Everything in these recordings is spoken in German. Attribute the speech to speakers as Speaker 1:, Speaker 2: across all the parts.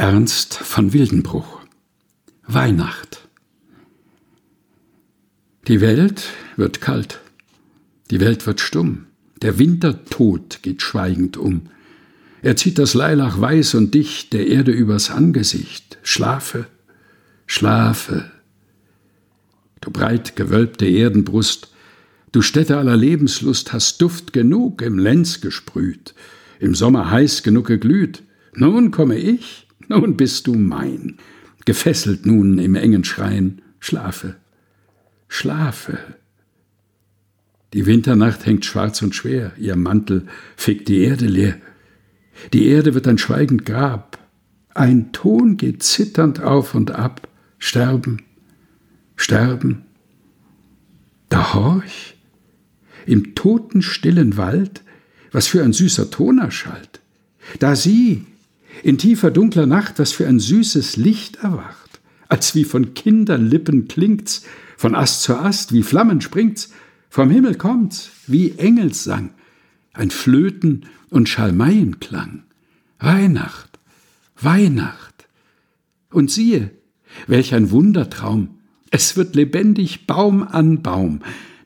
Speaker 1: Ernst von Wildenbruch Weihnacht Die Welt wird kalt, die Welt wird stumm, der Wintertod geht schweigend um. Er zieht das Leilach weiß und dicht der Erde übers Angesicht. Schlafe, schlafe. Du breit gewölbte Erdenbrust, du Stätte aller Lebenslust, hast Duft genug im Lenz gesprüht, im Sommer heiß genug geglüht. Nun komme ich, nun bist du mein, gefesselt nun im engen Schrein, schlafe, schlafe. Die Winternacht hängt schwarz und schwer, ihr Mantel fegt die Erde leer. Die Erde wird ein schweigend Grab, ein Ton geht zitternd auf und ab, sterben, sterben. Da horch, im toten stillen Wald, was für ein süßer Ton erschallt. Da sieh, in tiefer dunkler Nacht, was für ein süßes Licht erwacht. Als wie von Kinderlippen klingt's, von Ast zu Ast, wie Flammen springt's, vom Himmel kommt's, wie Engelssang, ein Flöten und Schalmeienklang. Weihnacht, Weihnacht. Und siehe, welch ein Wundertraum. Es wird lebendig Baum an Baum.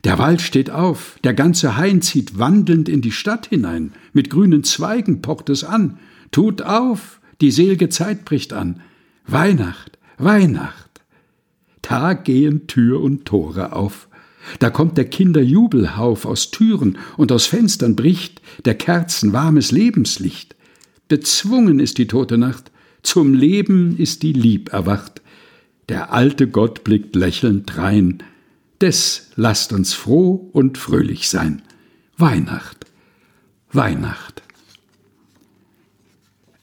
Speaker 1: Der Wald steht auf, der ganze Hain zieht wandelnd in die Stadt hinein. Mit grünen Zweigen pocht es an. Tut auf, die selge Zeit bricht an. Weihnacht, Weihnacht. Tag gehen Tür und Tore auf. Da kommt der Kinder Jubelhauf aus Türen und aus Fenstern bricht der Kerzen warmes Lebenslicht. Bezwungen ist die tote Nacht, zum Leben ist die Lieb erwacht. Der alte Gott blickt lächelnd drein. Des lasst uns froh und fröhlich sein. Weihnacht, Weihnacht.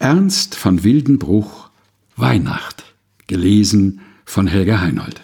Speaker 1: Ernst von Wildenbruch Weihnacht, gelesen von Helga Heinold.